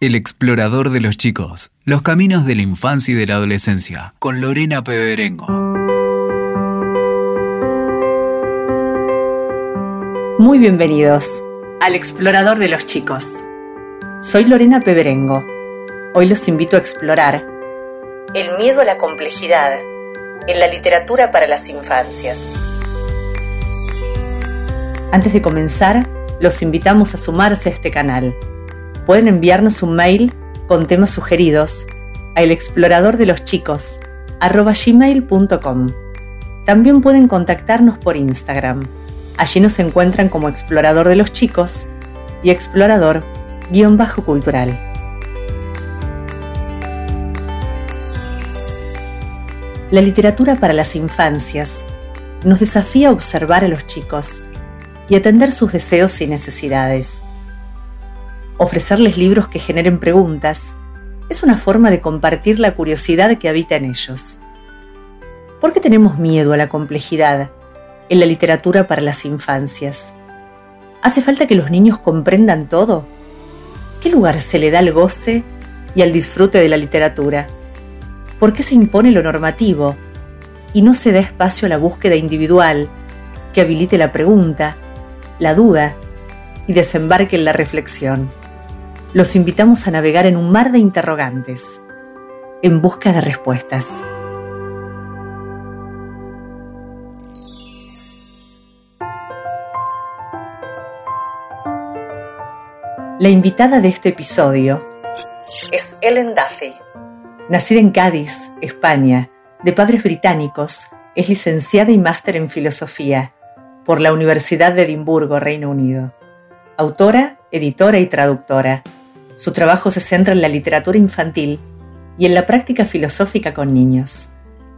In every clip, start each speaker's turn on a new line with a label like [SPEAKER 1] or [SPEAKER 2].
[SPEAKER 1] El explorador de los chicos. Los caminos de la infancia y de la adolescencia. Con Lorena Peberengo.
[SPEAKER 2] Muy bienvenidos al explorador de los chicos. Soy Lorena Peberengo. Hoy los invito a explorar el miedo a la complejidad en la literatura para las infancias. Antes de comenzar, los invitamos a sumarse a este canal pueden enviarnos un mail con temas sugeridos a elexploradordeloschicos.com. También pueden contactarnos por Instagram. Allí nos encuentran como Explorador de los Chicos y Explorador-Cultural. La literatura para las infancias nos desafía a observar a los chicos y atender sus deseos y necesidades Ofrecerles libros que generen preguntas es una forma de compartir la curiosidad que habita en ellos. ¿Por qué tenemos miedo a la complejidad en la literatura para las infancias? ¿Hace falta que los niños comprendan todo? ¿Qué lugar se le da al goce y al disfrute de la literatura? ¿Por qué se impone lo normativo y no se da espacio a la búsqueda individual que habilite la pregunta, la duda y desembarque en la reflexión? Los invitamos a navegar en un mar de interrogantes, en busca de respuestas. La invitada de este episodio es Ellen Duffy. Nacida en Cádiz, España, de padres británicos, es licenciada y máster en filosofía por la Universidad de Edimburgo, Reino Unido. Autora, editora y traductora su trabajo se centra en la literatura infantil y en la práctica filosófica con niños.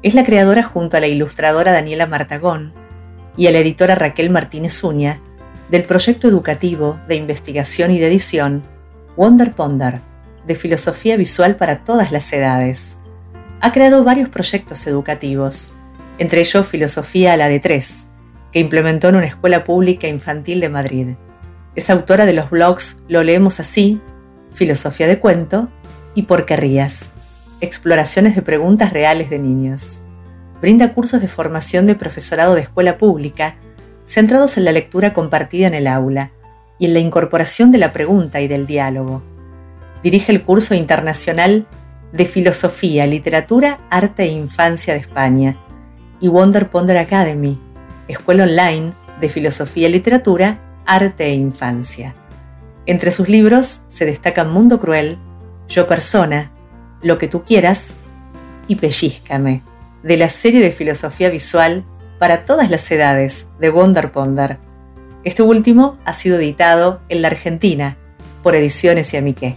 [SPEAKER 2] Es la creadora junto a la ilustradora Daniela Martagón y a la editora Raquel Martínez Uña del proyecto educativo de investigación y de edición Wonder Ponder, de filosofía visual para todas las edades. Ha creado varios proyectos educativos, entre ellos Filosofía a la de Tres, que implementó en una escuela pública infantil de Madrid. Es autora de los blogs Lo leemos así filosofía de cuento y por qué rías, exploraciones de preguntas reales de niños. Brinda cursos de formación de profesorado de escuela pública centrados en la lectura compartida en el aula y en la incorporación de la pregunta y del diálogo. Dirige el curso internacional de Filosofía, Literatura, Arte e Infancia de España y Wonder Ponder Academy, escuela online de Filosofía, Literatura, Arte e Infancia. Entre sus libros se destacan Mundo Cruel, Yo Persona, Lo que tú quieras y Pellízcame, de la serie de filosofía visual para todas las edades de Wonder Ponder. Este último ha sido editado en la Argentina por Ediciones y Amiqué.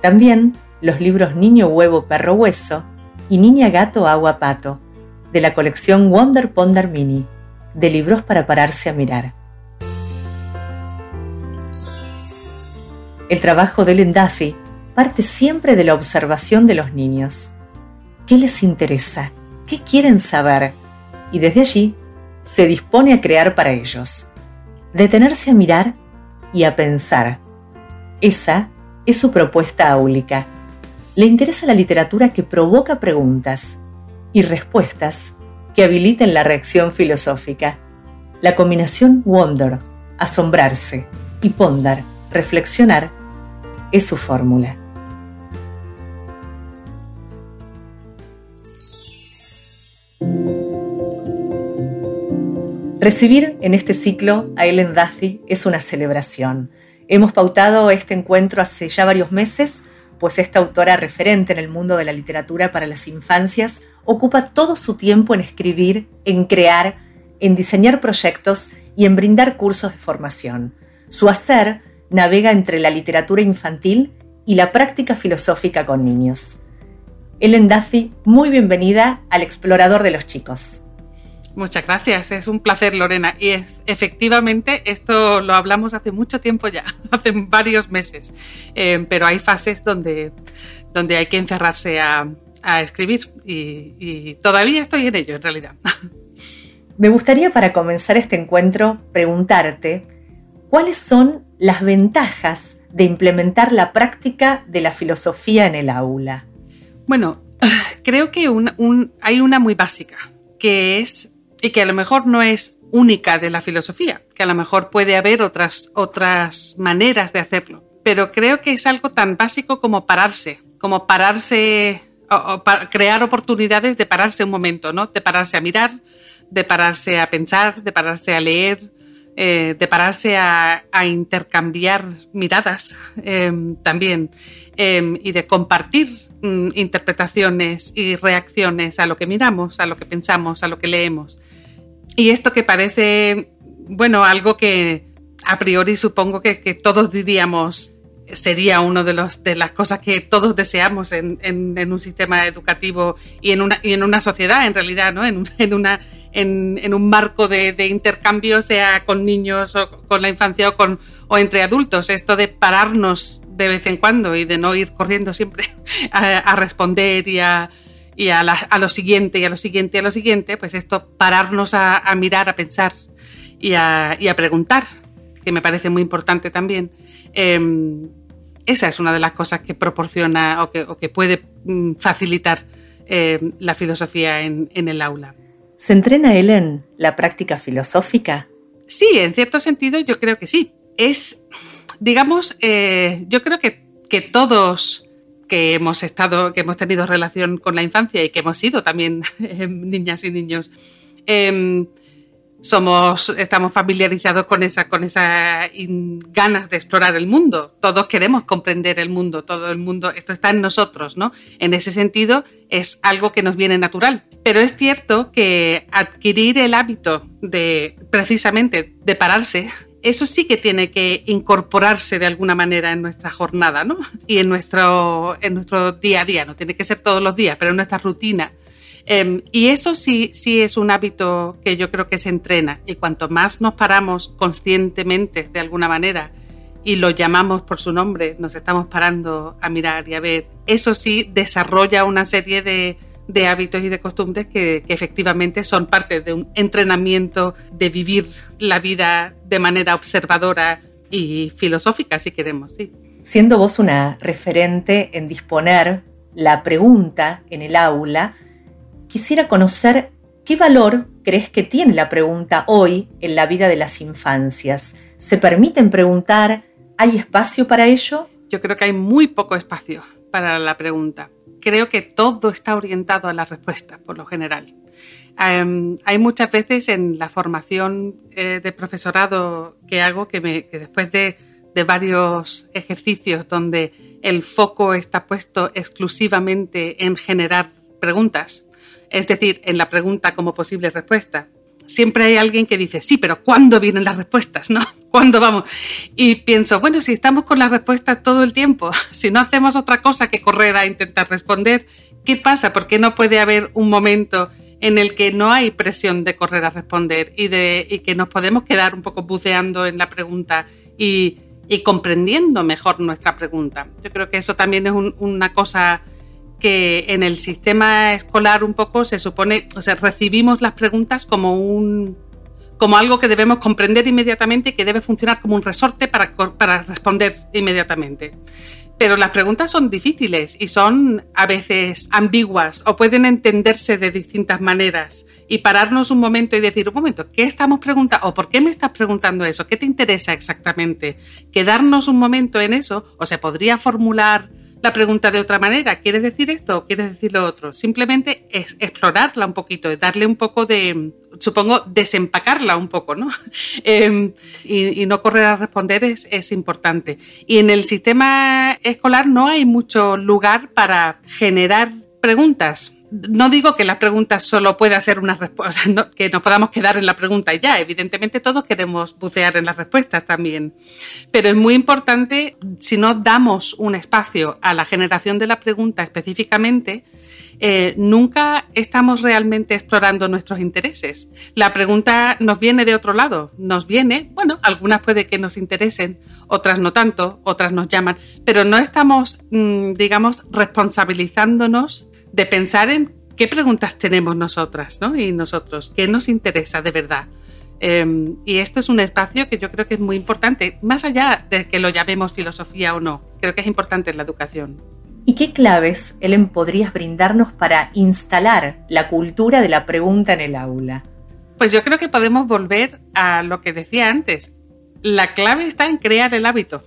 [SPEAKER 2] También los libros Niño Huevo Perro Hueso y Niña Gato Agua Pato, de la colección Wonder Ponder Mini, de libros para pararse a mirar. El trabajo de Ellen Duffy parte siempre de la observación de los niños. ¿Qué les interesa? ¿Qué quieren saber? Y desde allí se dispone a crear para ellos. Detenerse a mirar y a pensar. Esa es su propuesta áulica. Le interesa la literatura que provoca preguntas y respuestas que habiliten la reacción filosófica. La combinación wonder, asombrarse, y ponder, reflexionar, es su fórmula. Recibir en este ciclo a Ellen Duffy es una celebración. Hemos pautado este encuentro hace ya varios meses, pues esta autora referente en el mundo de la literatura para las infancias ocupa todo su tiempo en escribir, en crear, en diseñar proyectos y en brindar cursos de formación. Su hacer navega entre la literatura infantil y la práctica filosófica con niños. Ellen Duffy, muy bienvenida al Explorador de los Chicos.
[SPEAKER 3] Muchas gracias, es un placer Lorena. Y es efectivamente, esto lo hablamos hace mucho tiempo ya, hace varios meses, eh, pero hay fases donde, donde hay que encerrarse a, escribir y, y todavía estoy en ello en realidad.
[SPEAKER 2] Me gustaría para comenzar este encuentro preguntarte cuáles son las ventajas de implementar la práctica de la filosofía en el aula?
[SPEAKER 3] Bueno, creo que hay una muy básica, que es, y que a lo mejor no es única de la filosofía, que a lo mejor puede haber otras, otras maneras de hacerlo, pero creo que es algo tan básico como pararse, como pararse, o, crear oportunidades de pararse un momento, ¿no? De pararse a mirar, de pararse a pensar, de pararse a leer, eh, de pararse a, intercambiar miradas em, también em, y de compartir mm, interpretaciones y reacciones a lo que miramos, a lo que pensamos, a lo que leemos. Y esto que parece, bueno, algo que a priori supongo que, todos diríamos sería una de, los, de las cosas que todos deseamos en, un sistema educativo y en una, y en una sociedad, en realidad, ¿no? en, en una, en, un marco de, intercambio, sea con niños o con la infancia o, con, o entre adultos. Esto de pararnos de vez en cuando y de no ir corriendo siempre a, responder y a, y a, lo siguiente y a lo siguiente y a lo siguiente, pues esto pararnos a, mirar, a pensar y a, preguntar, que me parece muy importante también. Em, esa es una de las cosas que proporciona o que, puede mm, facilitar em, la filosofía en, el aula.
[SPEAKER 2] ¿Se entrena él en la práctica filosófica?
[SPEAKER 3] Sí, en cierto sentido yo creo que sí. Es, digamos, eh, yo creo que, que todos que hemos estado, que hemos tenido relación con la infancia y que hemos sido también niñas y niños, em, somos, estamos familiarizados con esa, con esa ganas de explorar el mundo. Todos queremos comprender el mundo, todo el mundo, esto está en nosotros, ¿no? En ese sentido, es algo que nos viene natural. Pero es cierto que adquirir el hábito de, precisamente, de pararse, eso sí que tiene que incorporarse de alguna manera en nuestra jornada, ¿no? Y en nuestro, en nuestro día a día, no tiene que ser todos los días, pero en nuestra rutina Em, y eso sí, sí es un hábito que yo creo que se entrena. Y cuanto más nos paramos conscientemente de alguna manera y lo llamamos por su nombre, nos estamos parando a mirar y a ver, eso sí desarrolla una serie de, hábitos y de costumbres que, efectivamente son parte de un entrenamiento de vivir la vida de manera observadora y filosófica, si queremos.
[SPEAKER 2] Siendo vos una referente en disponer la pregunta en el aula, quisiera conocer qué valor crees que tiene la pregunta hoy en la vida de las infancias. ¿Se permiten preguntar? ¿Hay espacio para ello?
[SPEAKER 3] Yo creo que hay muy poco espacio para la pregunta. Creo que todo está orientado a la respuesta, por lo general. Em, hay muchas veces en la formación eh, de profesorado que hago que, después de, de varios ejercicios donde el foco está puesto exclusivamente en generar preguntas, es decir, en la pregunta como posible respuesta. Siempre hay alguien que dice, sí, pero ¿cuándo vienen las respuestas? ¿No? ¿Cuándo vamos? Y pienso, bueno, si estamos con las respuestas todo el tiempo, si no hacemos otra cosa que correr a intentar responder, ¿qué pasa? ¿Por qué no puede haber un momento en el que no hay presión de correr a responder y, que nos podemos quedar un poco buceando en la pregunta y, comprendiendo mejor nuestra pregunta? Yo creo que eso también es una cosa que en el sistema escolar un poco se supone, o sea, recibimos las preguntas como un como algo que debemos comprender inmediatamente y que debe funcionar como un resorte para, para responder inmediatamente. Pero las preguntas son difíciles y son a veces ambiguas o pueden entenderse de distintas maneras. Y pararnos un momento y decir, un momento, ¿qué estamos preguntando? ¿O por qué me estás preguntando eso? ¿Qué te interesa exactamente? Quedarnos un momento en eso, o se podría formular la pregunta de otra manera. ¿Quieres decir esto o quieres decir lo otro? Simplemente es explorarla un poquito, darle un poco de, supongo, desempacarla un poco, ¿no? Em, y, no correr a responder es, es importante. Y en el sistema escolar no hay mucho lugar para generar preguntas no digo que la pregunta solo pueda ser una respuesta, que nos podamos quedar en la pregunta ya. Evidentemente todos queremos bucear en las respuestas también. Pero es muy importante, si no damos un espacio a la generación de la pregunta específicamente, eh, nunca estamos realmente explorando nuestros intereses. La pregunta nos viene de otro lado, nos viene, bueno, algunas puede que nos interesen, otras no tanto, otras nos llaman, pero no estamos, mm, digamos, responsabilizándonos de pensar en qué preguntas tenemos nosotras ¿no? y nosotros, qué nos interesa de verdad. Em, y esto es un espacio que yo creo que es muy importante, más allá de que lo llamemos filosofía o no, creo que es importante en la educación.
[SPEAKER 2] ¿Y qué claves, Ellen, podrías brindarnos para instalar la cultura de la pregunta en el aula?
[SPEAKER 3] Pues yo creo que podemos volver a lo que decía antes. La clave está en crear el hábito.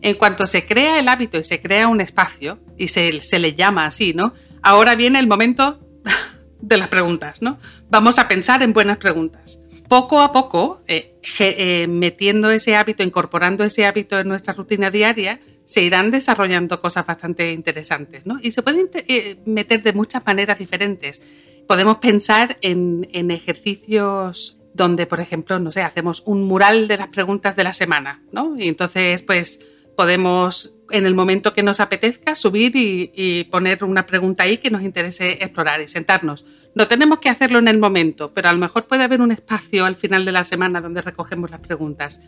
[SPEAKER 3] En cuanto se crea el hábito y se crea un espacio, y se, le llama así, ¿no? Ahora viene el momento de las preguntas, ¿no? Vamos a pensar en buenas preguntas. Poco a poco, eh, eh, metiendo ese hábito, incorporando ese hábito en nuestra rutina diaria, se irán desarrollando cosas bastante interesantes, ¿no? Y se pueden eh, meter de muchas maneras diferentes. Podemos pensar en, en, ejercicios donde, por ejemplo, no sé, hacemos un mural de las preguntas de la semana, ¿no? Y entonces, pues, podemos en el momento que nos apetezca subir y, poner una pregunta ahí que nos interese explorar y sentarnos. No tenemos que hacerlo en el momento, pero a lo mejor puede haber un espacio al final de la semana donde recogemos las preguntas.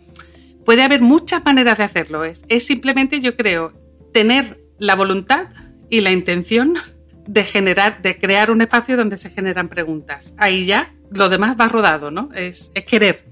[SPEAKER 3] Puede haber muchas maneras de hacerlo. Es, es simplemente, yo creo, tener la voluntad y la intención de generar, de crear un espacio donde se generan preguntas. Ahí ya lo demás va rodado, ¿no? Es, es querer.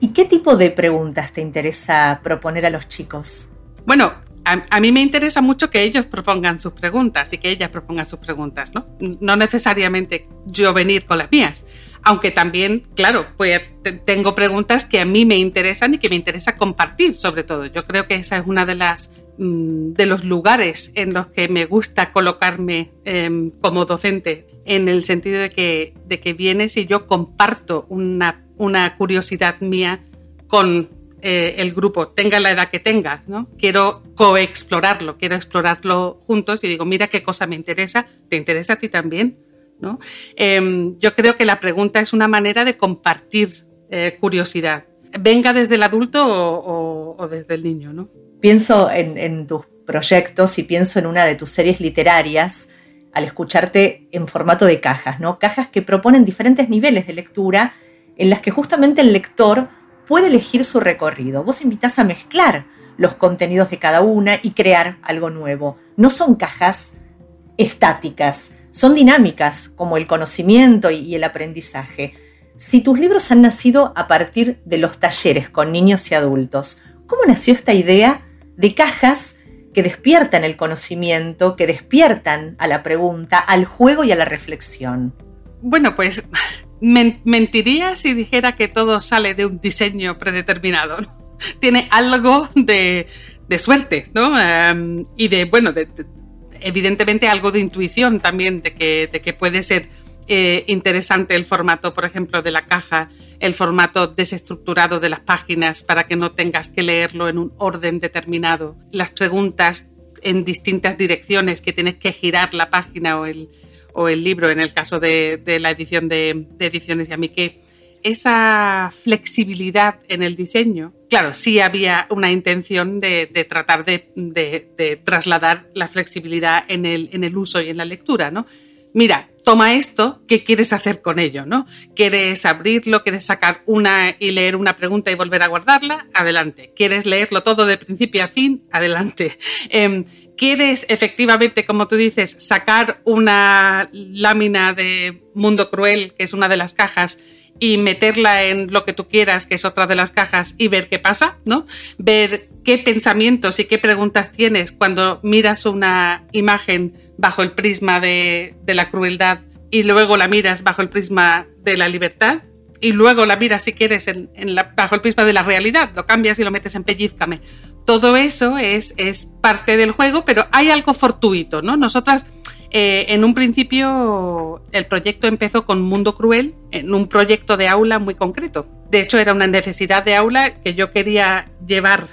[SPEAKER 2] ¿Y qué tipo de preguntas te interesa proponer a los chicos?
[SPEAKER 3] Bueno, a, mí me interesa mucho que ellos propongan sus preguntas y que ellas propongan sus preguntas, ¿no? No necesariamente yo venir con las mías, aunque también, claro, pues tengo preguntas que a mí me interesan y que me interesa compartir, sobre todo. Yo creo que esa es una de las mm, de los lugares en los que me gusta colocarme em, como docente, en el sentido de que, de que vienes y yo comparto una, una curiosidad mía con eh, el grupo, tenga la edad que tenga, ¿no? Quiero coexplorarlo, quiero explorarlo juntos y digo, mira qué cosa me interesa, ¿te interesa a ti también? ¿no? Em, yo creo que la pregunta es una manera de compartir eh, curiosidad, venga desde el adulto o, desde el niño. ¿no?
[SPEAKER 2] Pienso en, en tus proyectos y pienso en una de tus series literarias al escucharte en formato de cajas, ¿no? Cajas que proponen diferentes niveles de lectura en las que justamente el lector puede elegir su recorrido. Vos invitás a mezclar los contenidos de cada una y crear algo nuevo. No son cajas estáticas, son dinámicas como el conocimiento y el aprendizaje. Si tus libros han nacido a partir de los talleres con niños y adultos, ¿cómo nació esta idea de cajas que despiertan el conocimiento, que despiertan a la pregunta, al juego y a la reflexión?
[SPEAKER 3] Bueno, pues mentiría si dijera que todo sale de un diseño predeterminado. Tiene algo de, suerte, ¿no? Y de, bueno, evidentemente algo de intuición también, de que, de que puede ser eh, interesante el formato, por ejemplo, de la caja, el formato desestructurado de las páginas para que no tengas que leerlo en un orden determinado, las preguntas en distintas direcciones que tienes que girar la página o el, o el libro, en el caso de, la edición de, Ediciones Yamique, esa flexibilidad en el diseño, claro, sí había una intención de, tratar de, trasladar la flexibilidad en el, en el uso y en la lectura, ¿no? Mira, toma esto, ¿qué quieres hacer con ello? ¿no? ¿Quieres abrirlo? ¿Quieres sacar una y leer una pregunta y volver a guardarla? Adelante. ¿Quieres leerlo todo de principio a fin? Adelante. Em, ¿Quieres efectivamente, como tú dices, sacar una lámina de Mundo Cruel, que es una de las cajas, y meterla en lo que tú quieras, que es otra de las cajas, y ver qué pasa, ¿no? Ver qué pensamientos y qué preguntas tienes cuando miras una imagen bajo el prisma de, la crueldad y luego la miras bajo el prisma de la libertad y luego la miras si quieres bajo el prisma de la realidad, lo cambias y lo metes en pellizcame todo eso es, parte del juego, pero hay algo fortuito, ¿no? Nosotras, eh, en un principio, el proyecto empezó con Mundo Cruel, en un proyecto de aula muy concreto. De hecho, era una necesidad de aula que yo quería llevar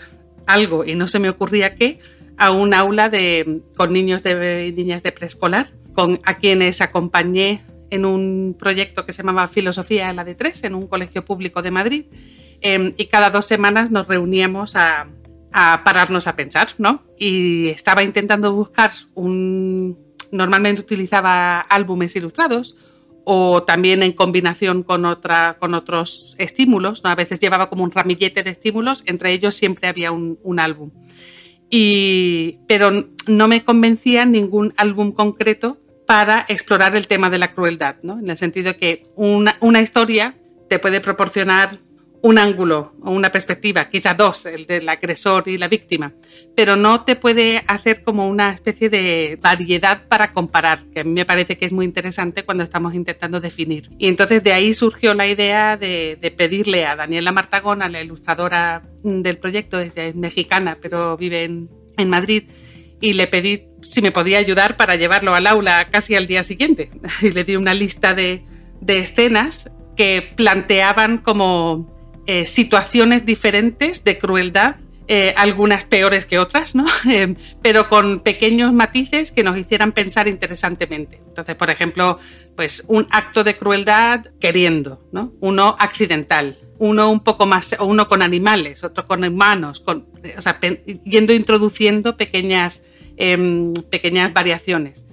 [SPEAKER 3] algo y no se me ocurría qué a un aula de, con niños de, niñas de preescolar, con, a quienes acompañé en un proyecto que se llamaba Filosofía la de Tres, en un colegio público de Madrid. Em, y cada dos semanas nos reuníamos a, a pararnos a pensar, ¿no? Y estaba intentando buscar un... Normalmente utilizaba álbumes ilustrados o también en combinación con, otra, con otros estímulos, ¿no? A veces llevaba como un ramillete de estímulos, entre ellos siempre había un, álbum. Y, pero no me convencía ningún álbum concreto para explorar el tema de la crueldad, ¿no? En el sentido que una, una historia te puede proporcionar un ángulo o una perspectiva, quizá dos, el del agresor y la víctima, pero no te puede hacer como una especie de variedad para comparar, que a mí me parece que es muy interesante cuando estamos intentando definir. Y entonces de ahí surgió la idea de, pedirle a Daniela Martagona, la ilustradora del proyecto, ella es mexicana, pero vive en, en Madrid, y le pedí si me podía ayudar para llevarlo al aula casi al día siguiente. Y le di una lista de, de escenas que planteaban como eh, situaciones diferentes de crueldad, eh, algunas peores que otras, ¿no? Eh, pero con pequeños matices que nos hicieran pensar interesantemente. Entonces, por ejemplo, pues un acto de crueldad queriendo, ¿no? Uno accidental, uno un poco más, uno con animales, otro con humanos, o sea, yendo introduciendo pequeñas, em, pequeñas variaciones.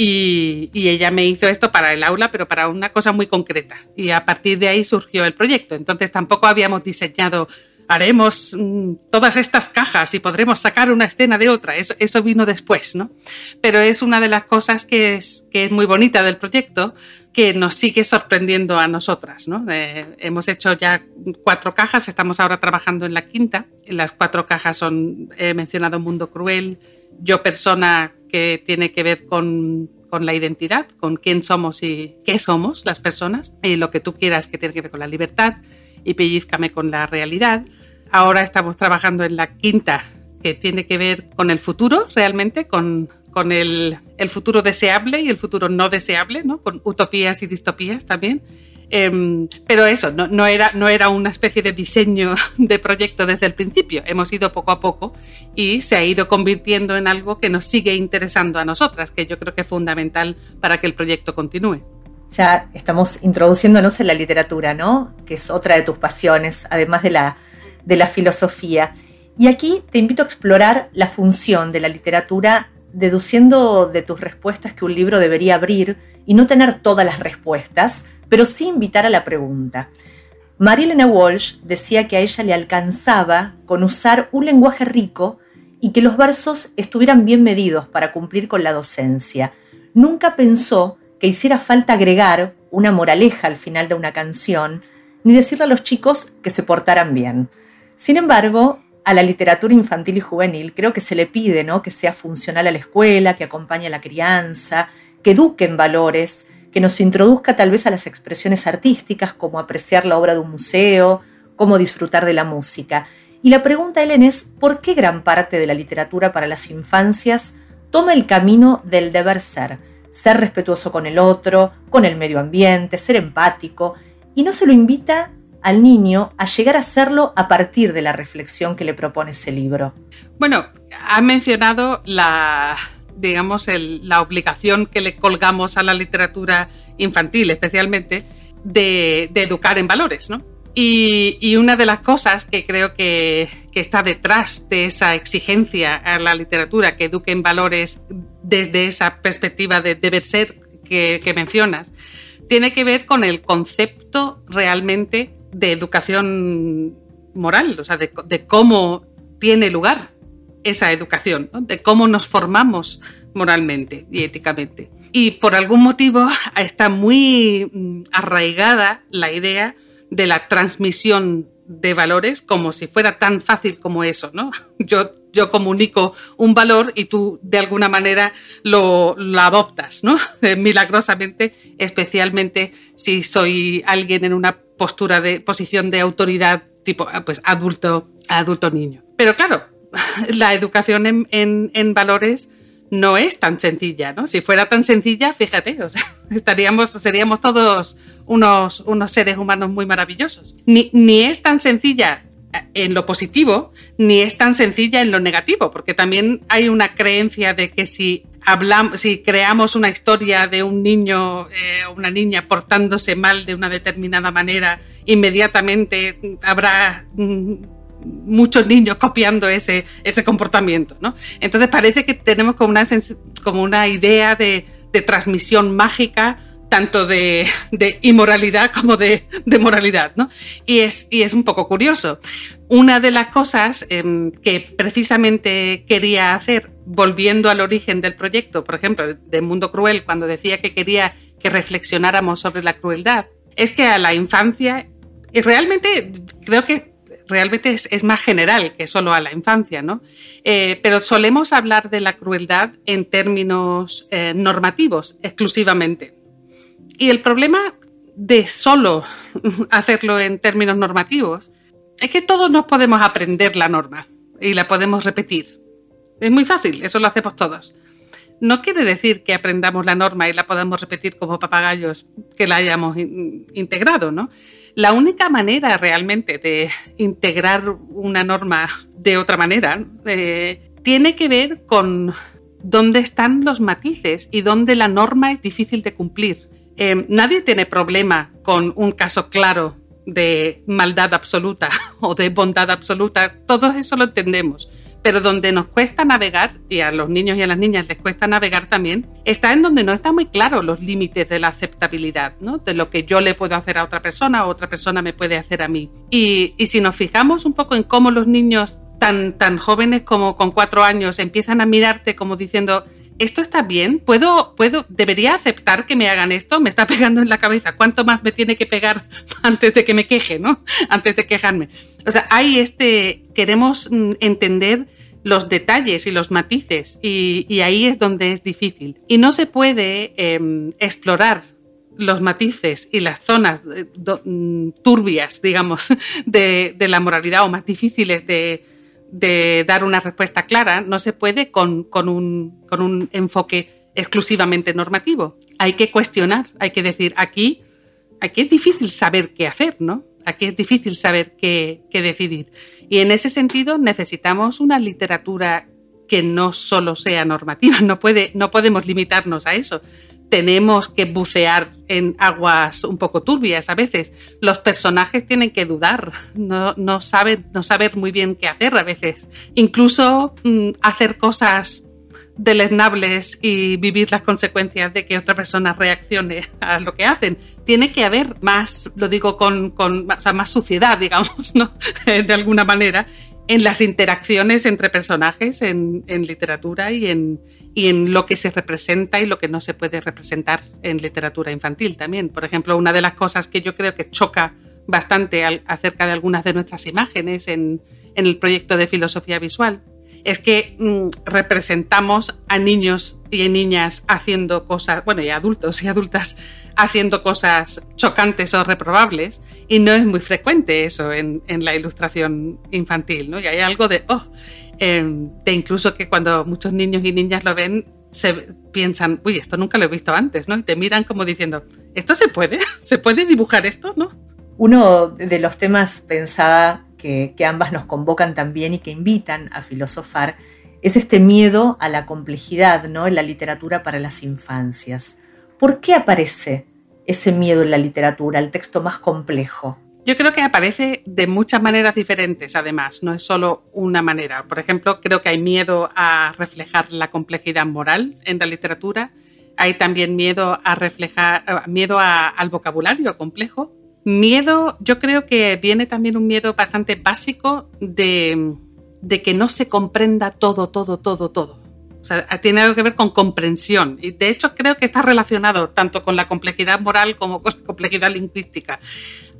[SPEAKER 3] Y, ella me hizo esto para el aula, pero para una cosa muy concreta. Y a partir de ahí surgió el proyecto. Entonces tampoco habíamos diseñado, haremos mm, todas estas cajas y podremos sacar una escena de otra. Eso, eso vino después, ¿no? Pero es una de las cosas que es, que es muy bonita del proyecto, que nos sigue sorprendiendo a nosotras. ¿no? Eh, hemos hecho ya cuatro cajas, estamos ahora trabajando en la quinta. Las cuatro cajas son, he mencionado Mundo Cruel, Yo Persona que tiene que ver con, la identidad, con quién somos y qué somos las personas, y lo que tú quieras que tiene que ver con la libertad, y pellizcame con la realidad. Ahora estamos trabajando en la quinta, que tiene que ver con el futuro realmente, con, con el, el futuro deseable y el futuro no deseable, ¿no? con utopías y distopías también. Em, pero eso, no, era, no era una especie de diseño de proyecto desde el principio. Hemos ido poco a poco y se ha ido convirtiendo en algo que nos sigue interesando a nosotras, que yo creo que es fundamental para que el proyecto continúe.
[SPEAKER 2] Ya estamos introduciéndonos en la literatura, ¿no? Que es otra de tus pasiones, además de la, de la filosofía. Y aquí te invito a explorar la función de la literatura deduciendo de tus respuestas que un libro debería abrir y no tener todas las respuestas, pero sí invitar a la pregunta. Marilena Walsh decía que a ella le alcanzaba con usar un lenguaje rico y que los versos estuvieran bien medidos para cumplir con la docencia. Nunca pensó que hiciera falta agregar una moraleja al final de una canción, ni decirle a los chicos que se portaran bien. Sin embargo, a la literatura infantil y juvenil creo que se le pide ¿no? que sea funcional a la escuela, que acompañe a la crianza, que eduque en valores, que nos introduzca tal vez a las expresiones artísticas, como apreciar la obra de un museo, cómo disfrutar de la música. Y la pregunta, Helen, es ¿por qué gran parte de la literatura para las infancias toma el camino del deber ser? Ser respetuoso con el otro, con el medio ambiente, ser empático, y no se lo invita al niño a llegar a hacerlo a partir de la reflexión que le propone ese libro.
[SPEAKER 3] Bueno, ha mencionado la, digamos, la obligación que le colgamos a la literatura infantil, especialmente, de, educar en valores, ¿no? Y, una de las cosas que creo que, está detrás de esa exigencia a la literatura, que eduque en valores desde esa perspectiva de deber ser que, mencionas, tiene que ver con el concepto realmente de educación moral, o sea, de, de cómo tiene lugar esa educación, de cómo nos formamos moralmente y éticamente. Y por algún motivo está muy mm, arraigada la idea de la transmisión de valores como si fuera tan fácil como eso, ¿no? Yo, yo comunico un valor y tú de alguna manera lo, lo adoptas, ¿no? Milagrosamente, especialmente si soy alguien en una postura de posición de autoridad tipo pues adulto adulto niño. Pero claro, la educación en, valores no es tan sencilla, ¿no? Si fuera tan sencilla, fíjate, estaríamos, seríamos todos unos, unos seres humanos muy maravillosos. Ni, ni es tan sencilla en lo positivo, ni es tan sencilla en lo negativo, porque también hay una creencia de que si hablamos, si creamos una historia de un niño eh, o una niña portándose mal de una determinada manera, inmediatamente habrá mm, muchos niños copiando ese, ese comportamiento. ¿no? Entonces parece que tenemos como una, como una idea de, transmisión mágica tanto de, inmoralidad como de, moralidad, ¿no? Y es, y es un poco curioso. Una de las cosas em, que precisamente quería hacer, volviendo al origen del proyecto, por ejemplo, de Mundo Cruel, cuando decía que quería que reflexionáramos sobre la crueldad, es que a la infancia, y realmente creo que realmente es, más general que solo a la infancia, ¿no? Eh, pero solemos hablar de la crueldad en términos eh, normativos exclusivamente. Y el problema de solo hacerlo en términos normativos es que todos nos podemos aprender la norma y la podemos repetir. Es muy fácil, eso lo hacemos todos. No quiere decir que aprendamos la norma y la podamos repetir como papagayos, que la hayamos integrado, ¿no? La única manera realmente de integrar una norma de otra manera eh, tiene que ver con dónde están los matices y dónde la norma es difícil de cumplir. Eh, nadie tiene problema con un caso claro de maldad absoluta o de bondad absoluta. Todo eso lo entendemos pero donde nos cuesta navegar, y a los niños y a las niñas les cuesta navegar también, está en donde no están muy claros los límites de la aceptabilidad, ¿no? de lo que yo le puedo hacer a otra persona o otra persona me puede hacer a mí. Y, y si nos fijamos un poco en cómo los niños tan, tan jóvenes como con cuatro años empiezan a mirarte como diciendo, ¿esto está bien? ¿Puedo, puedo, debería aceptar que me hagan esto? Me está pegando en la cabeza. ¿Cuánto más me tiene que pegar antes de que me queje, ¿no? Antes de quejarme. O sea, hay este, queremos mm, entender los detalles y los matices y, ahí es donde es difícil. Y no se puede em, explorar los matices y las zonas eh, mm, turbias, digamos, de, la moralidad o más difíciles de, dar una respuesta clara, no se puede con, un, con un enfoque exclusivamente normativo. Hay que cuestionar, hay que decir, aquí, aquí es difícil saber qué hacer, ¿no? Aquí es difícil saber qué, decidir. Y en ese sentido necesitamos una literatura que no solo sea normativa, no, puede, no podemos limitarnos a eso. Tenemos que bucear en aguas un poco turbias a veces. Los personajes tienen que dudar, no, saben, no saber muy bien qué hacer a veces. Incluso mm, hacer cosas deleznables y vivir las consecuencias de que otra persona reaccione a lo que hacen. Tiene que haber más, lo digo con, más suciedad, digamos, ¿no? de alguna manera, en las interacciones entre personajes en, literatura y en, y en lo que se representa y lo que no se puede representar en literatura infantil también. Por ejemplo, una de las cosas que yo creo que choca bastante acerca de algunas de nuestras imágenes en, en el proyecto de filosofía visual es que mm, representamos a niños y niñas haciendo cosas, bueno, y adultos y adultas haciendo cosas chocantes o reprobables, y no es muy frecuente eso en, la ilustración infantil, ¿no? Y hay algo de, oh, em, de incluso que cuando muchos niños y niñas lo ven, se piensan, uy, esto nunca lo he visto antes, ¿no? Y te miran como diciendo, ¿esto se puede? ¿Se puede dibujar esto, no?
[SPEAKER 2] Uno de los temas pensaba que, ambas nos convocan también y que invitan a filosofar, es este miedo a la complejidad ¿no? en la literatura para las infancias. ¿Por qué aparece ese miedo en la literatura, el texto más complejo?
[SPEAKER 3] Yo creo que aparece de muchas maneras diferentes, además, no es solo una manera. Por ejemplo, creo que hay miedo a reflejar la complejidad moral en la literatura, hay también miedo a reflejar, eh, miedo al vocabulario complejo, Miedo, yo creo que viene también un miedo bastante básico de, que no se comprenda todo, todo, todo, todo. O sea, tiene algo que ver con comprensión. Y de hecho creo que está relacionado tanto con la complejidad moral como con la complejidad lingüística.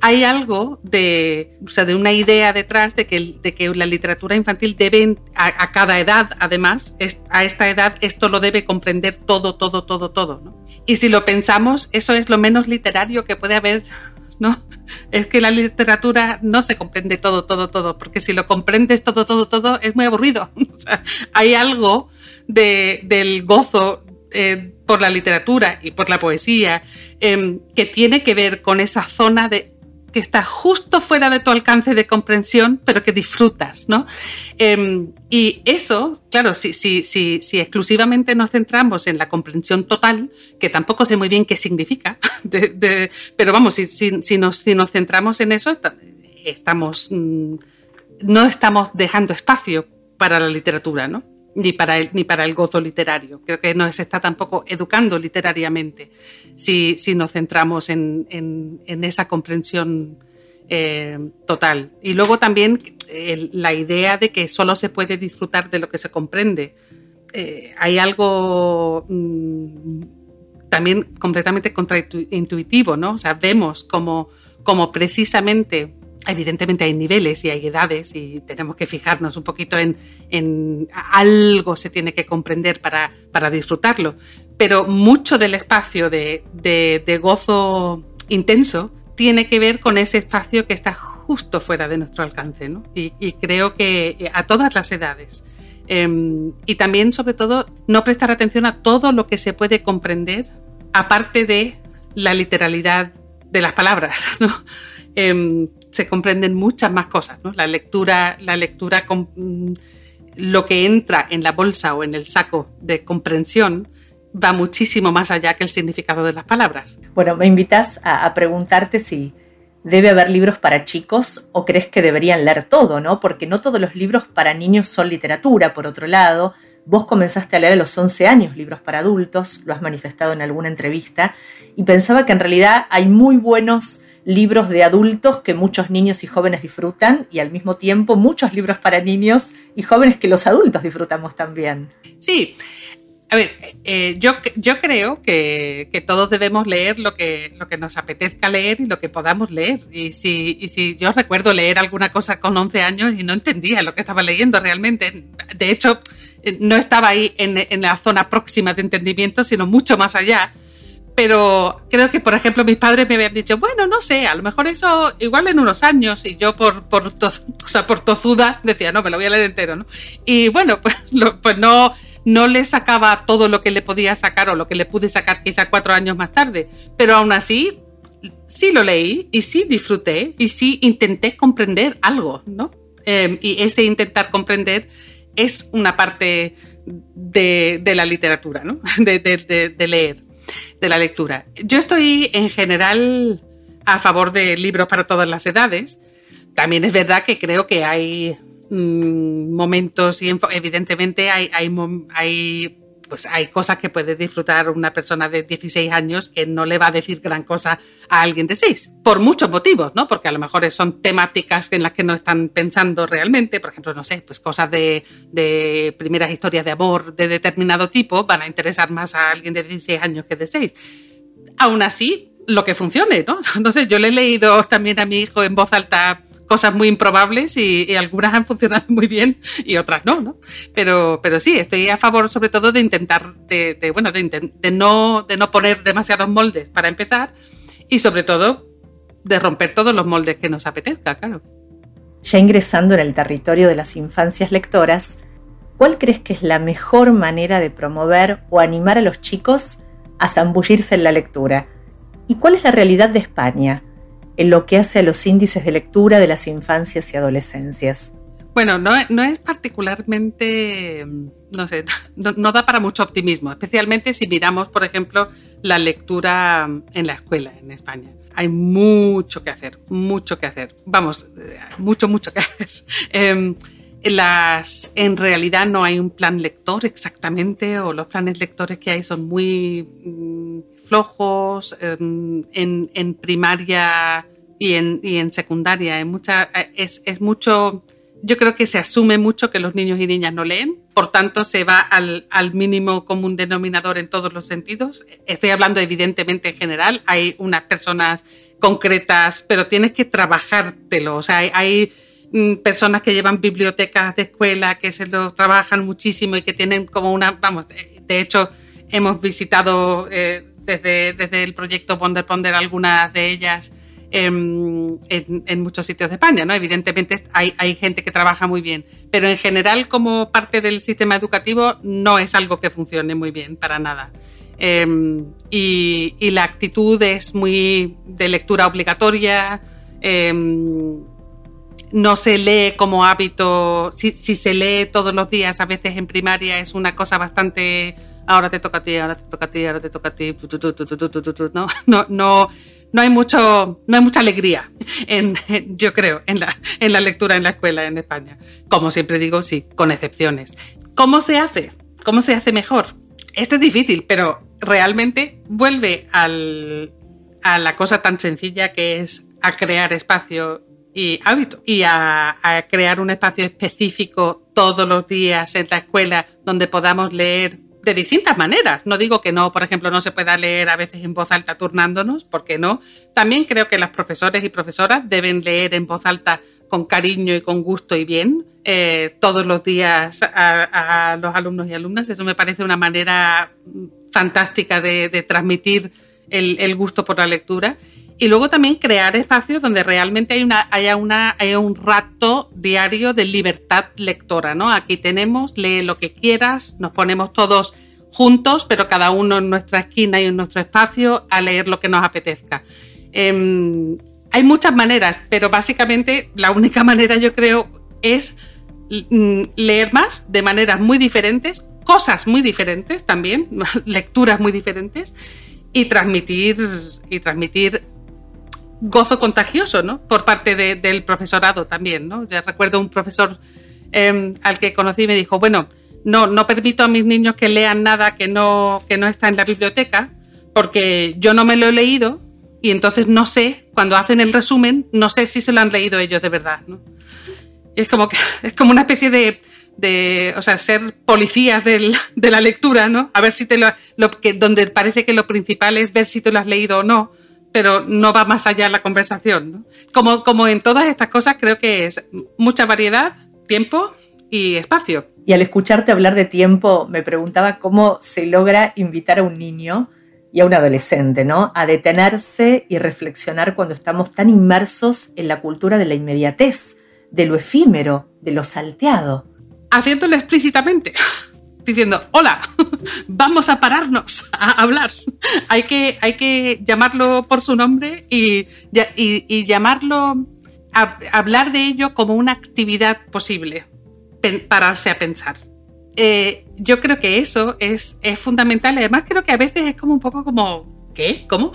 [SPEAKER 3] Hay algo de, o sea, de una idea detrás de que, de que la literatura infantil debe, a, cada edad además, a esta edad esto lo debe comprender todo, todo, todo, todo. Y si lo pensamos, eso es lo menos literario que puede haber ¿no? Es que la literatura no se comprende todo, todo, todo, porque si lo comprendes todo, todo, todo, es muy aburrido. hay algo del gozo eh, por la literatura y por la poesía em, que tiene que ver con esa zona de que está justo fuera de tu alcance de comprensión, pero que disfrutas, ¿no? Em, y eso, claro, si, si, si, si, exclusivamente nos centramos en la comprensión total, que tampoco sé muy bien qué significa, pero vamos, si, nos, centramos en eso, mm, no estamos dejando espacio para la literatura, ¿no? Ni para el, ni para el gozo literario. Creo que no se está tampoco educando literariamente si, si nos centramos en, en, esa comprensión eh, total. Y luego también la idea de que solo se puede disfrutar de lo que se comprende. Eh, hay algo mm, también completamente contraintuitivo, ¿no? O sea, vemos como, como precisamente Evidentemente hay niveles y hay edades y tenemos que fijarnos un poquito en, en algo se tiene que comprender para, para, disfrutarlo, pero mucho del espacio de, de, gozo intenso tiene que ver con ese espacio que está justo fuera de nuestro alcance, ¿no? y, creo que a todas las edades. Em, y también, sobre todo, no prestar atención a todo lo que se puede comprender, aparte de la literalidad de las palabras. ¿no? Em, se comprenden muchas más cosas. ¿no? La lectura, la lectura con, mm, lo que entra en la bolsa o en el saco de comprensión va muchísimo más allá que el significado de las palabras.
[SPEAKER 2] Bueno, me invitas a, a preguntarte si debe haber libros para chicos o crees que deberían leer todo, ¿no? Porque no todos los libros para niños son literatura, por otro lado. Vos comenzaste a leer a los 11 años libros para adultos, lo has manifestado en alguna entrevista, y pensaba que en realidad hay muy buenos libros de adultos que muchos niños y jóvenes disfrutan y al mismo tiempo muchos libros para niños y jóvenes que los adultos disfrutamos también.
[SPEAKER 3] Sí, a ver, eh, yo, yo creo que, que, todos debemos leer lo que, lo que nos apetezca leer y lo que podamos leer. Y si, y si yo recuerdo leer alguna cosa con 11 años y no entendía lo que estaba leyendo realmente, de hecho, eh, no estaba ahí en, en la zona próxima de entendimiento, sino mucho más allá pero creo que, por ejemplo, mis padres me habían dicho, bueno, no sé, a lo mejor eso igual en unos años, y yo por, por, o sea, por tozuda decía, no, me lo voy a leer entero, ¿no? Y bueno, pues, pues no, no le sacaba todo lo que le podía sacar o lo que le pude sacar quizá cuatro años más tarde, pero aún así sí lo leí y sí disfruté y sí intenté comprender algo, ¿no? Em, y ese intentar comprender es una parte de, de la literatura, ¿no? de, de, de leer de la lectura. Yo estoy en general a favor de libros para todas las edades. También es verdad que creo que hay mm, momentos y evidentemente hay, hay, hay pues hay cosas que puede disfrutar una persona de 16 años que no le va a decir gran cosa a alguien de 6, por muchos motivos, ¿no? Porque a lo mejor son temáticas en las que no están pensando realmente, por ejemplo, no sé, pues cosas de, de primeras historias de amor de determinado tipo van a interesar más a alguien de 16 años que de 6. Aún así, lo que funcione, ¿no? No sé, yo le he leído también a mi hijo en voz alta cosas muy improbables y, algunas han funcionado muy bien y otras no, ¿no? Pero, pero sí, estoy a favor sobre todo de intentar, de, bueno, de, no, de no poner demasiados moldes para empezar y sobre todo de romper todos los moldes que nos apetezca, claro.
[SPEAKER 2] Ya ingresando en el territorio de las infancias lectoras, ¿cuál crees que es la mejor manera de promover o animar a los chicos a zambullirse en la lectura? ¿Y cuál es la realidad de España? En lo que hace a los índices de lectura de las infancias y adolescencias?
[SPEAKER 3] Bueno, no, es particularmente, no sé, no, da para mucho optimismo, especialmente si miramos, por ejemplo, la lectura en la escuela en España. Hay mucho que hacer, mucho que hacer. Vamos, mucho, mucho que hacer. Em, las, en realidad no hay un plan lector exactamente, o los planes lectores que hay son muy mm, flojos. Em, en, en, primaria y en, y en secundaria mucha, es, es, mucho, yo creo que se asume mucho que los niños y niñas no leen, por tanto se va al, al, mínimo común denominador en todos los sentidos. Estoy hablando evidentemente en general, hay unas personas concretas, pero tienes que trabajártelo, o sea, hay, hay mm, personas que llevan bibliotecas de escuela que se lo trabajan muchísimo y que tienen como una, vamos, de hecho hemos visitado eh, desde, el proyecto Ponder Ponder algunas de ellas en, en, muchos sitios de España. ¿no? Evidentemente hay, gente que trabaja muy bien, pero en general como parte del sistema educativo no es algo que funcione muy bien para nada. Em, y, la actitud es muy de lectura obligatoria, em, no se lee como hábito, si, se lee todos los días, a veces en primaria es una cosa bastante, ahora te toca a ti, ahora te toca a ti, ahora te toca a ti, no, no, no hay mucho, no hay mucha alegría, en, yo creo, en la, en la lectura en la escuela en España. Como siempre digo, sí, con excepciones. ¿Cómo se hace? ¿Cómo se hace mejor? Esto es difícil, pero realmente vuelve a la cosa tan sencilla que es a crear espacio y hábito y a, crear un espacio específico todos los días en la escuela donde podamos leer de distintas maneras. No digo que no, por ejemplo, no se pueda leer a veces en voz alta turnándonos, porque no. También creo que las profesores y profesoras deben leer en voz alta con cariño y con gusto y bien eh, todos los días a, los alumnos y alumnas. Eso me parece una manera fantástica de, transmitir el, gusto por la lectura. Y luego también crear espacios donde realmente haya un rato diario de libertad lectora. ¿no? Aquí tenemos, lee lo que quieras, nos ponemos todos juntos, pero cada uno en nuestra esquina y en nuestro espacio a leer lo que nos apetezca. Em, hay muchas maneras, pero básicamente la única manera yo creo es mm, leer más de maneras muy diferentes, cosas muy diferentes también, lecturas muy diferentes y transmitir y transmitir gozo contagioso, ¿no? Por parte del profesorado también, ¿no? Ya recuerdo un profesor em, al que conocí y me dijo, bueno, no, no permito a mis niños que lean nada que no, que no está en la biblioteca, porque yo no me lo he leído y entonces no sé, cuando hacen el resumen, no sé si se lo han leído ellos de verdad, ¿no? es como que es como una especie de, de o sea, ser policías de la lectura, ¿no? A ver si te lo, lo que, donde parece que lo principal es ver si te lo has leído o no pero no va más allá la conversación. Como, como en todas estas cosas, creo que es mucha variedad, tiempo y espacio.
[SPEAKER 2] Y al escucharte hablar de tiempo, me preguntaba cómo se logra invitar a un niño y a un adolescente, ¿no? A detenerse y reflexionar cuando estamos tan inmersos en la cultura de la inmediatez, de lo efímero, de lo salteado.
[SPEAKER 3] Haciéndolo explícitamente diciendo, hola, vamos a pararnos a hablar. Hay que, hay que llamarlo por su nombre y, llamarlo, hablar de ello como una actividad posible, pararse a pensar. Eh, yo creo que eso es, es fundamental. Además, creo que a veces es como un poco como, ¿qué? ¿Cómo?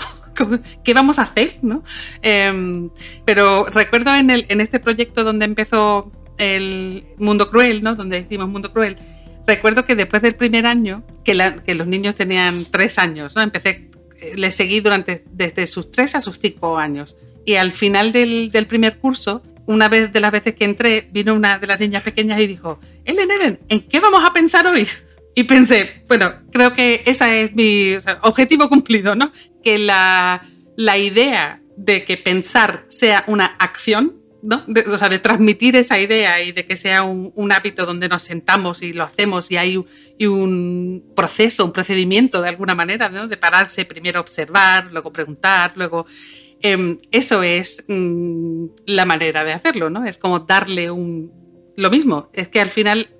[SPEAKER 3] ¿Qué vamos a hacer? ¿no? Em, pero recuerdo en, el, en este proyecto donde empezó el Mundo Cruel, ¿no? donde decimos Mundo Cruel, recuerdo que después del primer año, que, los niños tenían tres años, ¿no? Empecé, eh, les seguí durante, desde sus tres a sus cinco años. Y al final del, primer curso, una vez de las veces que entré, vino una de las niñas pequeñas y dijo, Ellen, Ellen, ¿en qué vamos a pensar hoy? Y pensé, bueno, creo que ese es mi objetivo cumplido, ¿no? Que la, la idea de que pensar sea una acción de, o sea, de transmitir esa idea y de que sea un, hábito donde nos sentamos y lo hacemos y hay un proceso, un procedimiento de alguna manera, de pararse, primero observar, luego preguntar, luego... Em, eso es mm, la manera de hacerlo, ¿no? Es como darle un... Lo mismo, es que al final,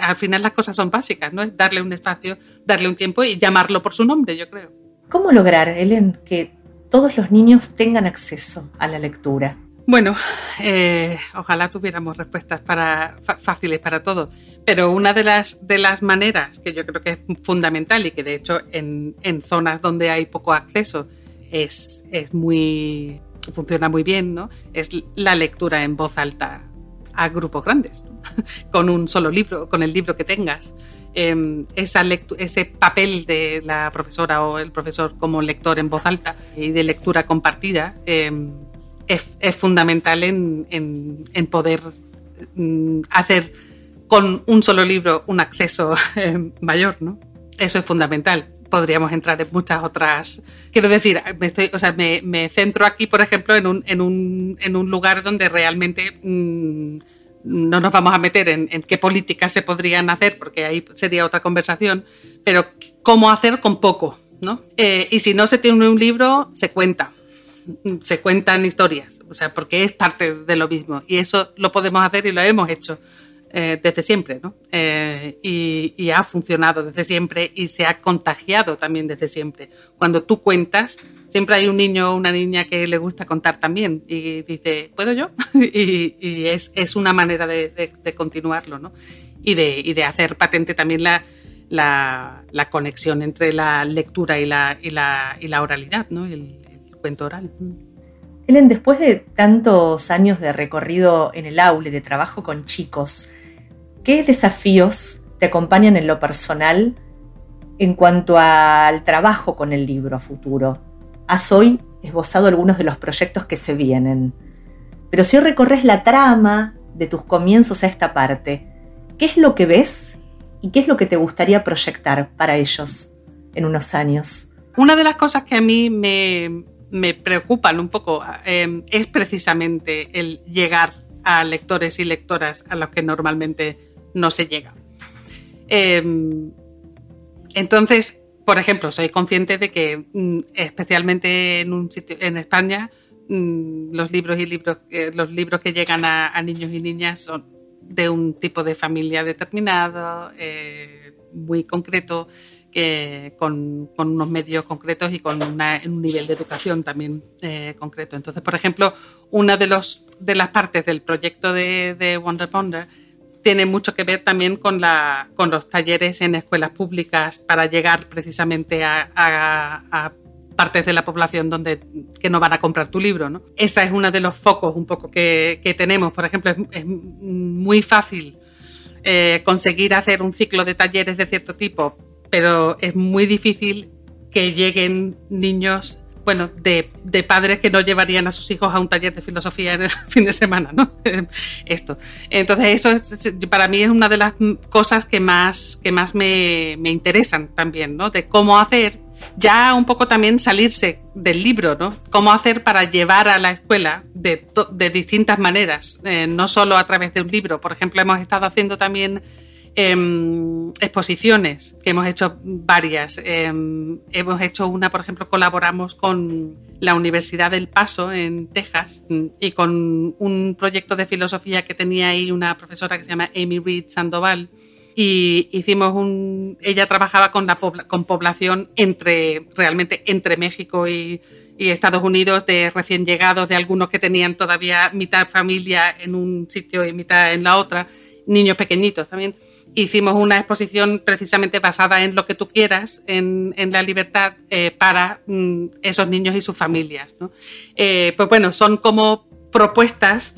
[SPEAKER 3] al final las cosas son básicas, ¿no? Es darle un espacio, darle un tiempo y llamarlo por su nombre, yo creo.
[SPEAKER 2] ¿Cómo lograr, Ellen, que todos los niños tengan acceso a la lectura?
[SPEAKER 3] Bueno, eh, ojalá tuviéramos respuestas para, fáciles para todo, pero una de las, de las maneras que yo creo que es fundamental y que de hecho en, zonas donde hay poco acceso es, es, muy, funciona muy bien, ¿no? es la lectura en voz alta a grupos grandes, con un solo libro, con el libro que tengas. Em, ese papel de la profesora o el profesor como lector en voz alta y de lectura compartida em, es, fundamental en, poder mm, hacer con un solo libro un acceso eh, mayor, ¿no? Eso es fundamental. Podríamos entrar en muchas otras. Quiero decir, me, centro aquí, por ejemplo, en un, en un, en un lugar donde realmente mm, no nos vamos a meter en, qué políticas se podrían hacer, porque ahí sería otra conversación, pero cómo hacer con poco, ¿no? Eh, y si no se tiene un libro, se cuenta se cuentan historias, o sea, porque es parte de lo mismo. Y eso lo podemos hacer y lo hemos hecho eh, desde siempre, ¿no? Eh, y, ha funcionado desde siempre y se ha contagiado también desde siempre. Cuando tú cuentas, siempre hay un niño o una niña que le gusta contar también y dice, ¿puedo yo? y, es, es, una manera de, continuarlo, ¿no? Y de, y de, hacer patente también la, la, conexión entre la lectura y la, y la oralidad, ¿no? Cuento oral.
[SPEAKER 2] Helen, después de tantos años de recorrido en el aula y de trabajo con chicos, ¿qué desafíos te acompañan en lo personal en cuanto al trabajo con el libro a futuro? Has hoy esbozado algunos de los proyectos que se vienen, pero si hoy recorres la trama de tus comienzos a esta parte, ¿qué es lo que ves ¿Y qué es lo que te gustaría proyectar para ellos en unos años?
[SPEAKER 3] Una de las cosas que a mí me, preocupan un poco em, es precisamente el llegar a lectores y lectoras a los que normalmente no se llega. Em, entonces, por ejemplo, soy consciente de que, mm, especialmente en un sitio en España, mm, los libros y libros, eh, los libros que llegan a, niños y niñas son de un tipo de familia determinado, eh, muy concreto, que, con, unos medios concretos y con un nivel de educación también eh, concreto. Entonces, por ejemplo, una de, los, de las partes del proyecto de, de Wonder Ponder tiene mucho que ver también con, los talleres en escuelas públicas para llegar precisamente a, partes de la población donde que no van a comprar tu libro. Esa es uno de los focos un poco que, tenemos. Por ejemplo, es, muy fácil eh, conseguir hacer un ciclo de talleres de cierto tipo, pero es muy difícil que lleguen niños bueno, de, padres que no llevarían a sus hijos a un taller de filosofía en el fin de semana, ¿no? Esto. Entonces, eso para mí es una de las cosas que más, que más me, interesan también, ¿no? De cómo hacer, ya un poco también salirse del libro, ¿no? Cómo hacer para llevar a la escuela de, distintas maneras, eh, no solo a través de un libro. Por ejemplo, hemos estado haciendo también Em, exposiciones, que hemos hecho varias. Em, hemos hecho una, por ejemplo, colaboramos con la Universidad del Paso en Texas y con un proyecto de filosofía que tenía ahí una profesora que se llama Amy Reed Sandoval. Y hicimos. Ella trabajaba con, la con población entre, realmente entre México y, y Estados Unidos, de recién llegados, de algunos que tenían todavía mitad familia en un sitio y mitad en la otra, niños pequeñitos también hicimos una exposición precisamente basada en lo que tú quieras, en, la libertad, eh, para mm, esos niños y sus familias. Eh, pues bueno, son como propuestas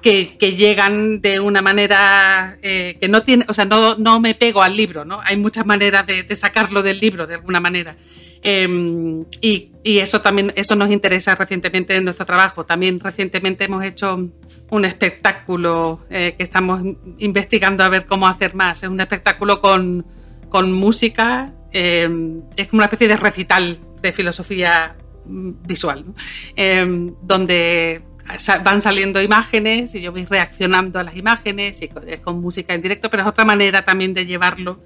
[SPEAKER 3] que, llegan de una manera eh, que no tiene, o sea, no, no, me pego al libro, ¿no? Hay muchas maneras de, sacarlo del libro de alguna manera. Em, y, eso también, eso nos interesa recientemente en nuestro trabajo. También recientemente hemos hecho un espectáculo eh, que estamos investigando a ver cómo hacer más. Es un espectáculo con, con música, eh, es como una especie de recital de filosofía mm, visual, eh, donde van saliendo imágenes y yo voy reaccionando a las imágenes y con, música en directo, pero es otra manera también de llevarlo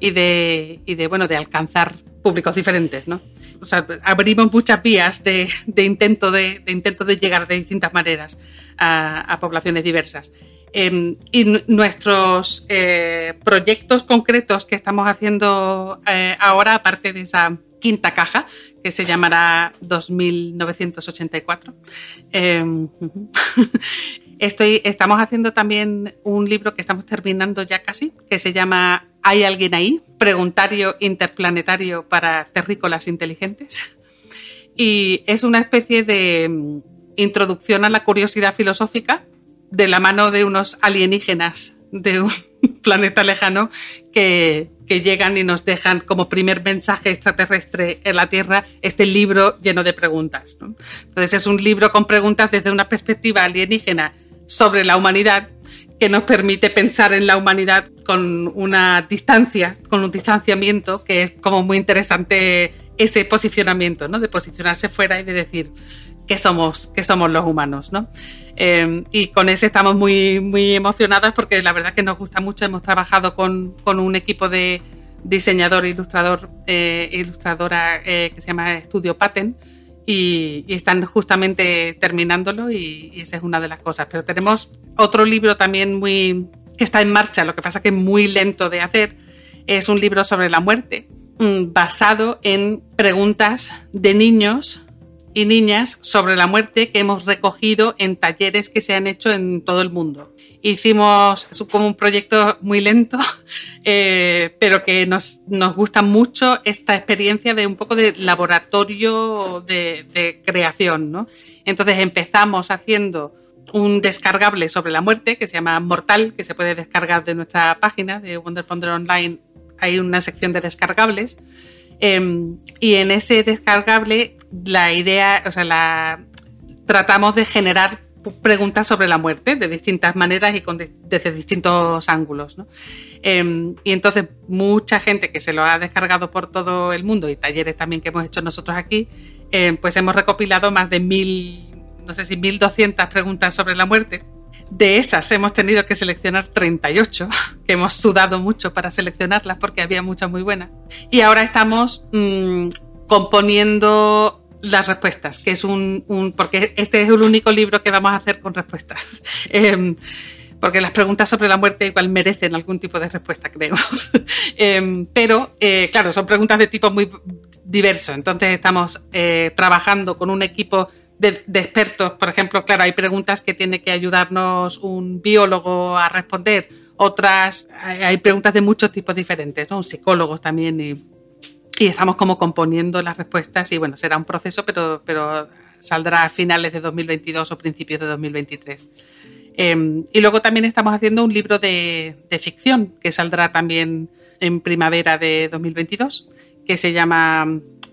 [SPEAKER 3] y de, y de, bueno, de alcanzar públicos diferentes, ¿no? O sea, abrimos muchas vías de, intento de, intento de llegar de distintas maneras a, poblaciones diversas. Em, y nuestros eh, proyectos concretos que estamos haciendo eh, ahora, aparte de esa quinta caja, que se llamará 2984, em, estamos haciendo también un libro que estamos terminando ya casi, que se llama ¿Hay alguien ahí? Preguntario interplanetario para terrícolas inteligentes. Y es una especie de introducción a la curiosidad filosófica de la mano de unos alienígenas de un planeta lejano que, llegan y nos dejan como primer mensaje extraterrestre en la Tierra este libro lleno de preguntas. Entonces es un libro con preguntas desde una perspectiva alienígena sobre la humanidad que nos permite pensar en la humanidad con una distancia, con un distanciamiento que es como muy interesante ese posicionamiento, ¿no? de posicionarse fuera y de decir, que somos, somos los humanos. ¿no? Eh, y con ese estamos muy, muy emocionadas porque la verdad que nos gusta mucho. Hemos trabajado con, con un equipo de diseñador, ilustrador, eh, ilustradora eh, que se llama Estudio Patent y, están justamente terminándolo y, esa es una de las cosas. Pero tenemos otro libro también muy que está en marcha, lo que pasa que es muy lento de hacer. Es un libro sobre la muerte mm, basado en preguntas de niños y niñas sobre la muerte que hemos recogido en talleres que se han hecho en todo el mundo. Hicimos como un proyecto muy lento, eh, pero que nos, nos, gusta mucho esta experiencia de un poco de laboratorio de, creación. ¿no? Entonces empezamos haciendo un descargable sobre la muerte que se llama Mortal, que se puede descargar de nuestra página de Wonder Ponder Online. Hay una sección de descargables. Em, y en ese descargable la idea, o sea, la, tratamos de generar preguntas sobre la muerte de distintas maneras y desde distintos ángulos. Em, y entonces mucha gente que se lo ha descargado por todo el mundo y talleres también que hemos hecho nosotros aquí, em, pues hemos recopilado más de mil, no sé si 1200 preguntas sobre la muerte. De esas hemos tenido que seleccionar 38, que hemos sudado mucho para seleccionarlas porque había muchas muy buenas. Y ahora estamos mm, componiendo las respuestas, que es un, porque este es el único libro que vamos a hacer con respuestas. Em, porque las preguntas sobre la muerte igual merecen algún tipo de respuesta, creemos. Em, pero, eh, claro, son preguntas de tipo muy diverso. Entonces estamos eh, trabajando con un equipo de, expertos. Por ejemplo, claro, hay preguntas que tiene que ayudarnos un biólogo a responder. Otras, hay preguntas de muchos tipos diferentes, ¿no? Un psicólogo también y y estamos como componiendo las respuestas y bueno, será un proceso, pero, pero saldrá a finales de 2022 o principios de 2023. Em, y luego también estamos haciendo un libro de, de, ficción que saldrá también en primavera de 2022, que se llama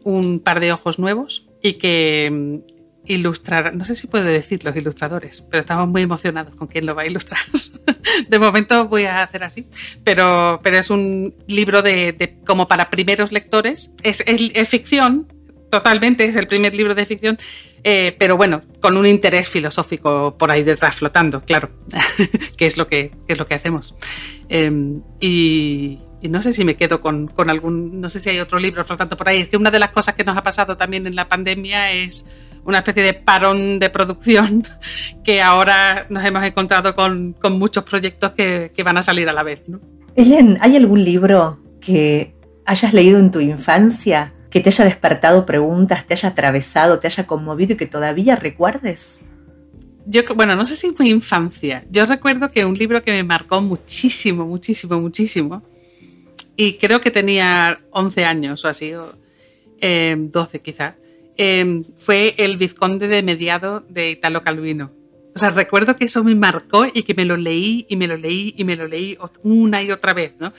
[SPEAKER 3] Un par de ojos nuevos y que ilustrar, no sé si puedo decir los ilustradores, pero estamos muy emocionados con quién lo va a ilustrar. de momento voy a hacer así, pero, pero es un libro de, como para primeros lectores. Es, es, ficción, totalmente, es el primer libro de ficción, eh, pero bueno, con un interés filosófico por ahí detrás flotando, claro, que es lo que, es lo que hacemos. Em, y, y no sé si me quedo con, con, algún, no sé si hay otro libro flotando por ahí. Es que una de las cosas que nos ha pasado también en la pandemia es una especie de parón de producción que ahora nos hemos encontrado con, con muchos proyectos que, que, van a salir a la vez. ¿no?
[SPEAKER 2] Ellen, ¿hay algún libro que hayas leído en tu infancia que te haya despertado preguntas, te haya atravesado, te haya conmovido y que todavía recuerdes?
[SPEAKER 3] Yo, bueno, no sé si es mi infancia. Yo recuerdo que un libro que me marcó muchísimo, muchísimo, muchísimo, y creo que tenía 11 años o así, o, 12 eh, quizás, Em, fue El Vizconde de Mediado de Italo Calvino. O sea, recuerdo que eso me marcó y que me lo leí y me lo leí y me lo leí una y otra vez, ¿no?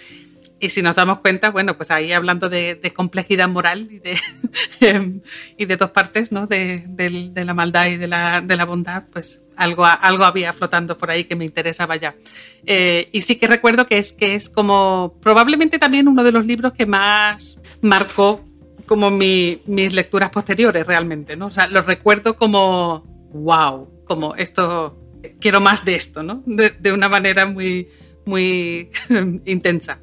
[SPEAKER 3] Y si nos damos cuenta, bueno, pues ahí hablando de, complejidad moral y de, em, y de dos partes, ¿no? De, la maldad y de la, bondad, pues algo, algo había flotando por ahí que me interesaba ya. Eh, y sí que recuerdo que es, que es como probablemente también uno de los libros que más marcó como mis lecturas posteriores realmente, ¿no? O sea, los recuerdo como, wow, como esto, quiero más de esto, ¿no? De, una manera muy, muy intensa.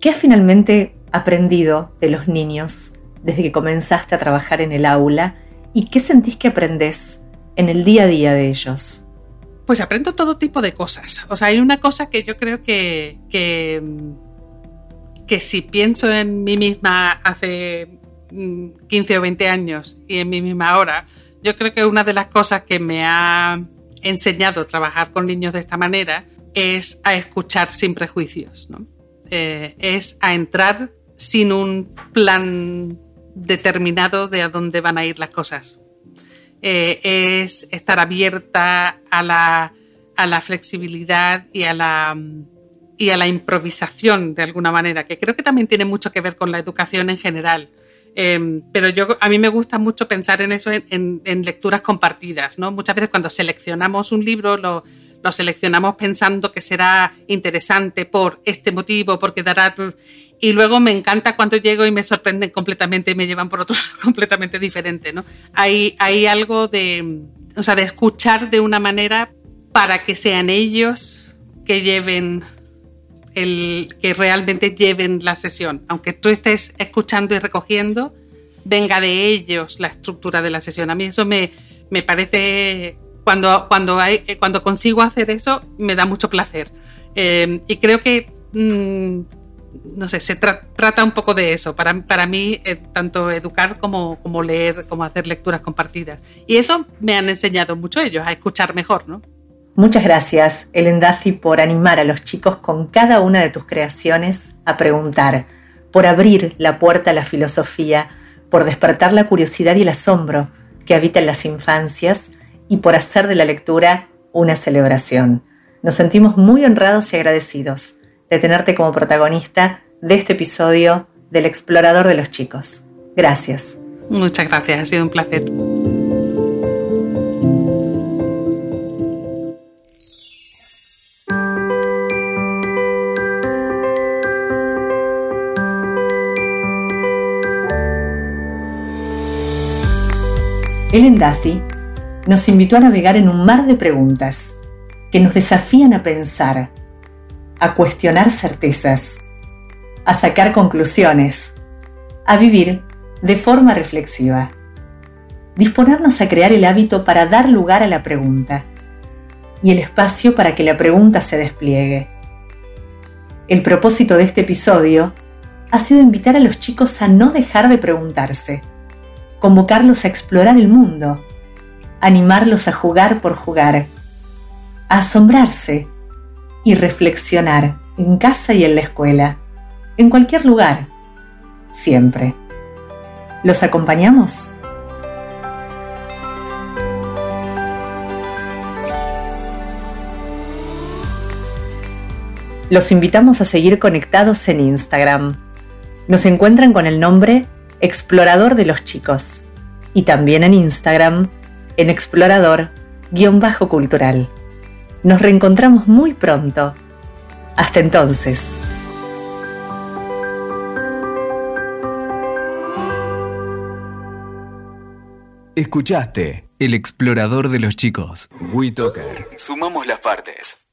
[SPEAKER 2] ¿Qué has finalmente aprendido de los niños desde que comenzaste a trabajar en el aula y qué sentís que aprendes en el día a día de ellos?
[SPEAKER 3] Pues aprendo todo tipo de cosas. O sea, hay una cosa que yo creo que, que que si pienso en mí misma hace 15 mm, o 20 años y en mí misma ahora, yo creo que una de las cosas que me ha enseñado trabajar con niños de esta manera es a escuchar sin prejuicios, eh, es a entrar sin un plan determinado de a dónde van a ir las cosas. Eh, es estar abierta a la, a la flexibilidad y a la y a la improvisación de alguna manera, que creo que también tiene mucho que ver con la educación en general. Em, pero yo, a mí me gusta mucho pensar en eso en, lecturas compartidas. ¿no? Muchas veces cuando seleccionamos un libro lo, lo, seleccionamos pensando que será interesante por este motivo, porque dará... Y luego me encanta cuando llego y me sorprenden completamente y me llevan por otro completamente diferente. ¿no? Hay, hay algo de, o sea, de escuchar de una manera para que sean ellos que lleven el que realmente lleven la sesión. Aunque tú estés escuchando y recogiendo, venga de ellos la estructura de la sesión. A mí eso me, me parece, cuando, cuando, hay, cuando consigo hacer eso, me da mucho placer. Eh, y creo que, mm, no sé, se trata un poco de eso. Para, para mí, eh, tanto educar como, como leer, como hacer lecturas compartidas. Y eso me han enseñado mucho ellos, a escuchar mejor, ¿no?
[SPEAKER 2] Muchas gracias, Ellen Duffy, por animar a los chicos con cada una de tus creaciones a preguntar, por abrir la puerta a la filosofía, por despertar la curiosidad y el asombro que habitan las infancias y por hacer de la lectura una celebración. Nos sentimos muy honrados y agradecidos de tenerte como protagonista de este episodio del Explorador de los Chicos. Gracias.
[SPEAKER 3] Muchas gracias, ha sido un placer.
[SPEAKER 2] Ellen Duffy nos invitó a navegar en un mar de preguntas que nos desafían a pensar, a cuestionar certezas, a sacar conclusiones, a vivir de forma reflexiva. Disponernos a crear el hábito para dar lugar a la pregunta y el espacio para que la pregunta se despliegue. El propósito de este episodio ha sido invitar a los chicos a no dejar de preguntarse, convocarlos a explorar el mundo, animarlos a jugar por jugar, a asombrarse y reflexionar en casa y en la escuela, en cualquier lugar, siempre. ¿Los acompañamos? Los invitamos a seguir conectados en Instagram. Nos encuentran con el nombre Explorador de los Chicos y también en Instagram en explorador-cultural. Nos reencontramos muy pronto. Hasta entonces.
[SPEAKER 1] Escuchaste El explorador de los chicos. WeToker. Sumamos las partes.